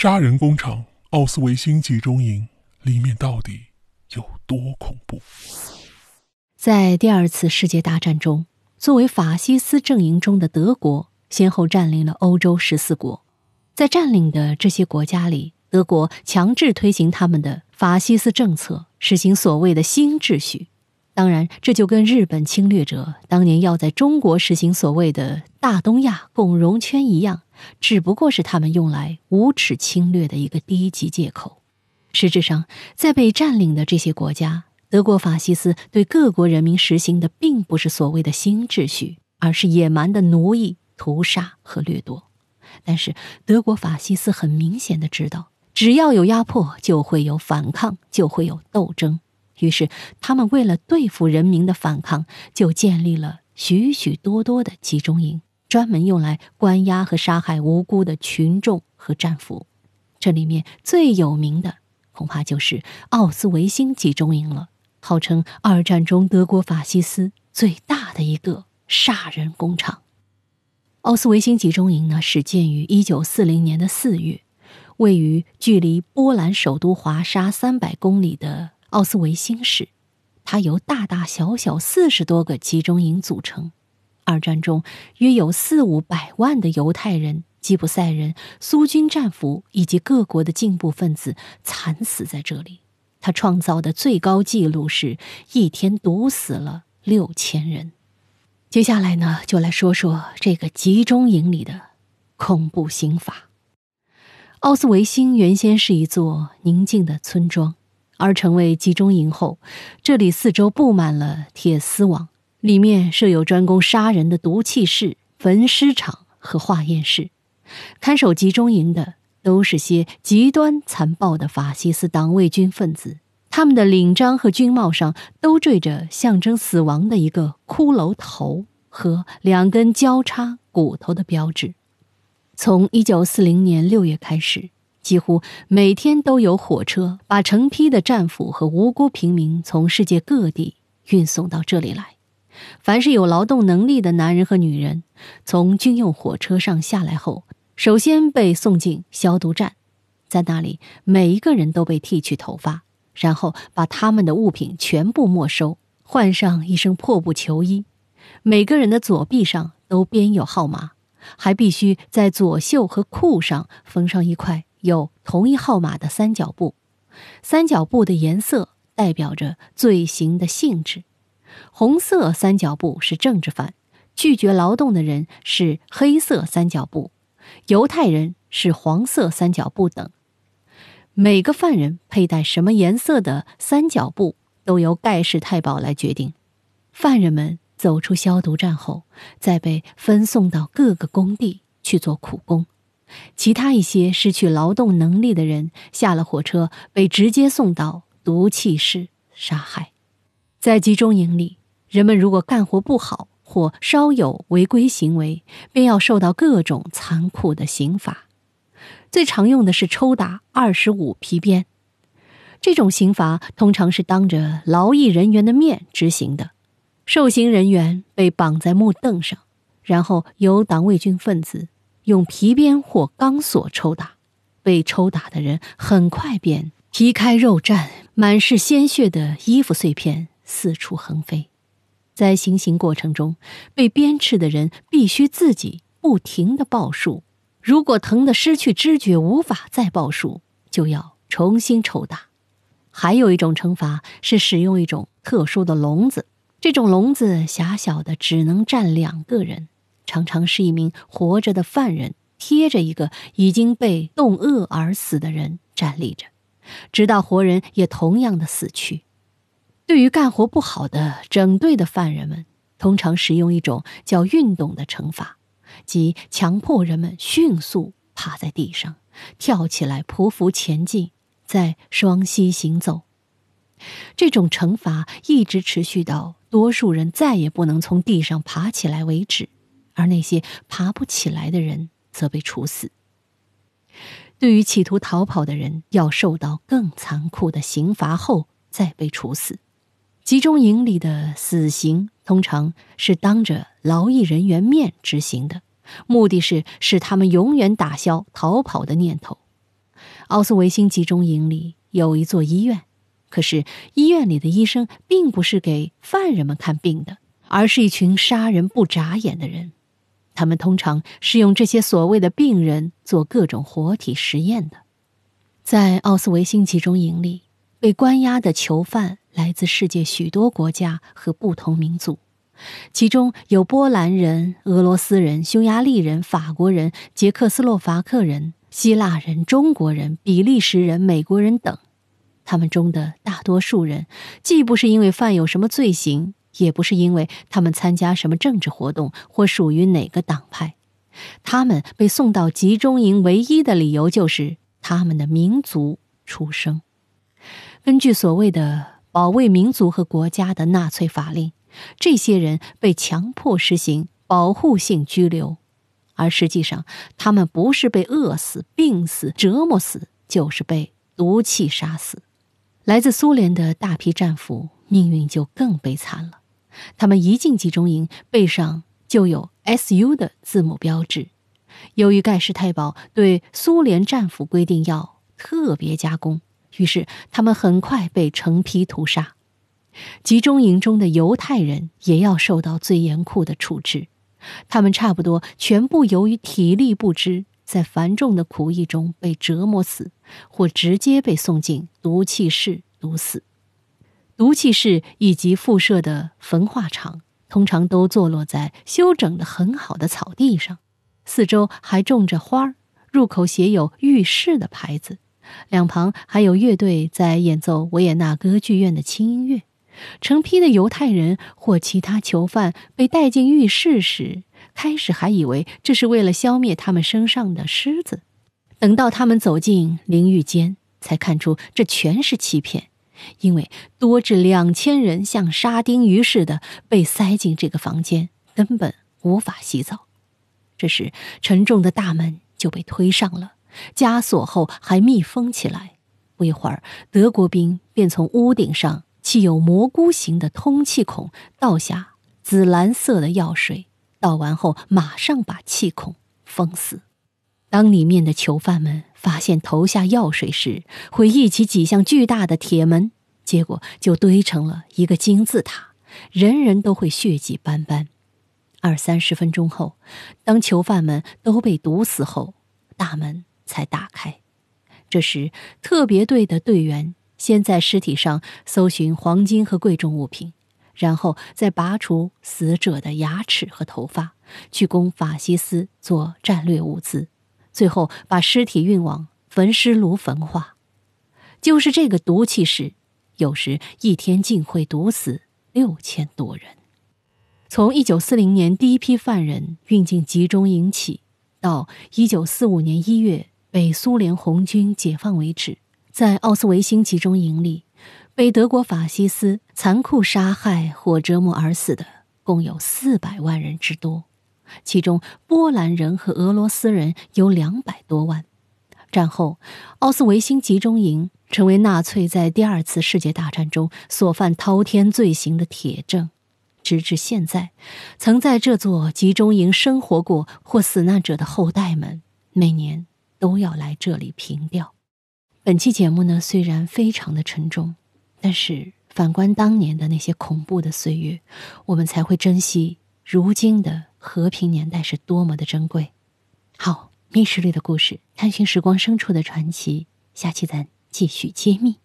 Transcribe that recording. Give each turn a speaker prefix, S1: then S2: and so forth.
S1: 杀人工厂奥斯维辛集中营里面到底有多恐怖？
S2: 在第二次世界大战中，作为法西斯阵营中的德国，先后占领了欧洲十四国。在占领的这些国家里，德国强制推行他们的法西斯政策，实行所谓的新秩序。当然，这就跟日本侵略者当年要在中国实行所谓的大东亚共荣圈一样，只不过是他们用来无耻侵略的一个低级借口。实质上，在被占领的这些国家，德国法西斯对各国人民实行的并不是所谓的新秩序，而是野蛮的奴役、屠杀和掠夺。但是，德国法西斯很明显的知道，只要有压迫，就会有反抗，就会有斗争。于是，他们为了对付人民的反抗，就建立了许许多多的集中营，专门用来关押和杀害无辜的群众和战俘。这里面最有名的，恐怕就是奥斯维辛集中营了，号称二战中德国法西斯最大的一个杀人工厂。奥斯维辛集中营呢，始建于一九四零年的四月，位于距离波兰首都华沙三百公里的。奥斯维辛市，它由大大小小四十多个集中营组成。二战中，约有四五百万的犹太人、吉普赛人、苏军战俘以及各国的进步分子惨死在这里。他创造的最高纪录是一天毒死了六千人。接下来呢，就来说说这个集中营里的恐怖刑法。奥斯维辛原先是一座宁静的村庄。而成为集中营后，这里四周布满了铁丝网，里面设有专攻杀人的毒气室、焚尸场和化验室。看守集中营的都是些极端残暴的法西斯党卫军分子，他们的领章和军帽上都缀着象征死亡的一个骷髅头和两根交叉骨头的标志。从一九四零年六月开始。几乎每天都有火车把成批的战俘和无辜平民从世界各地运送到这里来。凡是有劳动能力的男人和女人，从军用火车上下来后，首先被送进消毒站，在那里每一个人都被剃去头发，然后把他们的物品全部没收，换上一身破布囚衣。每个人的左臂上都编有号码，还必须在左袖和裤上缝上一块。有同一号码的三角布，三角布的颜色代表着罪行的性质。红色三角布是政治犯，拒绝劳动的人是黑色三角布，犹太人是黄色三角布等。每个犯人佩戴什么颜色的三角布，都由盖世太保来决定。犯人们走出消毒站后，再被分送到各个工地去做苦工。其他一些失去劳动能力的人下了火车，被直接送到毒气室杀害。在集中营里，人们如果干活不好或稍有违规行为，便要受到各种残酷的刑罚。最常用的是抽打二十五皮鞭。这种刑罚通常是当着劳役人员的面执行的。受刑人员被绑在木凳上，然后由党卫军分子。用皮鞭或钢索抽打，被抽打的人很快便皮开肉绽，满是鲜血的衣服碎片四处横飞。在行刑过程中，被鞭笞的人必须自己不停地报数，如果疼得失去知觉，无法再报数，就要重新抽打。还有一种惩罚是使用一种特殊的笼子，这种笼子狭小的，只能站两个人。常常是一名活着的犯人贴着一个已经被冻饿而死的人站立着，直到活人也同样的死去。对于干活不好的整队的犯人们，通常使用一种叫运动的惩罚，即强迫人们迅速趴在地上，跳起来匍匐前进，再双膝行走。这种惩罚一直持续到多数人再也不能从地上爬起来为止。而那些爬不起来的人则被处死。对于企图逃跑的人，要受到更残酷的刑罚后再被处死。集中营里的死刑通常是当着劳役人员面执行的，目的是使他们永远打消逃跑的念头。奥斯维辛集中营里有一座医院，可是医院里的医生并不是给犯人们看病的，而是一群杀人不眨眼的人。他们通常是用这些所谓的病人做各种活体实验的。在奥斯维辛集中营里，被关押的囚犯来自世界许多国家和不同民族，其中有波兰人、俄罗斯人、匈牙利人、法国人、捷克斯洛伐克人。希腊人、中国人、比利时人、美国人等，他们中的大多数人，既不是因为犯有什么罪行，也不是因为他们参加什么政治活动或属于哪个党派。他们被送到集中营唯一的理由就是他们的民族出生。根据所谓的保卫民族和国家的纳粹法令，这些人被强迫实行保护性拘留。而实际上，他们不是被饿死、病死、折磨死，就是被毒气杀死。来自苏联的大批战俘命运就更悲惨了。他们一进集中营，背上就有 “S.U.” 的字母标志。由于盖世太保对苏联战俘规定要特别加工，于是他们很快被成批屠杀。集中营中的犹太人也要受到最严酷的处置。他们差不多全部由于体力不支，在繁重的苦役中被折磨死，或直接被送进毒气室毒死。毒气室以及附设的焚化厂通常都坐落在修整的很好的草地上，四周还种着花儿，入口写有“浴室”的牌子，两旁还有乐队在演奏维也纳歌剧院的轻音乐。成批的犹太人或其他囚犯被带进浴室时，开始还以为这是为了消灭他们身上的虱子，等到他们走进淋浴间，才看出这全是欺骗，因为多至两千人像沙丁鱼似的被塞进这个房间，根本无法洗澡。这时，沉重的大门就被推上了，枷锁后还密封起来。不一会儿，德国兵便从屋顶上。砌有蘑菇形的通气孔，倒下紫蓝色的药水，倒完后马上把气孔封死。当里面的囚犯们发现投下药水时，会一起挤向巨大的铁门，结果就堆成了一个金字塔，人人都会血迹斑斑。二三十分钟后，当囚犯们都被毒死后，大门才打开。这时，特别队的队员。先在尸体上搜寻黄金和贵重物品，然后再拔除死者的牙齿和头发，去供法西斯做战略物资，最后把尸体运往焚尸炉焚化。就是这个毒气室，有时一天竟会毒死六千多人。从一九四零年第一批犯人运进集中营起，到一九四五年一月被苏联红军解放为止。在奥斯维辛集中营里，被德国法西斯残酷杀害或折磨而死的共有四百万人之多，其中波兰人和俄罗斯人有两百多万。战后，奥斯维辛集中营成为纳粹在第二次世界大战中所犯滔天罪行的铁证。直至现在，曾在这座集中营生活过或死难者的后代们，每年都要来这里凭吊。本期节目呢，虽然非常的沉重，但是反观当年的那些恐怖的岁月，我们才会珍惜如今的和平年代是多么的珍贵。好，密室里的故事，探寻时光深处的传奇，下期咱继续揭秘。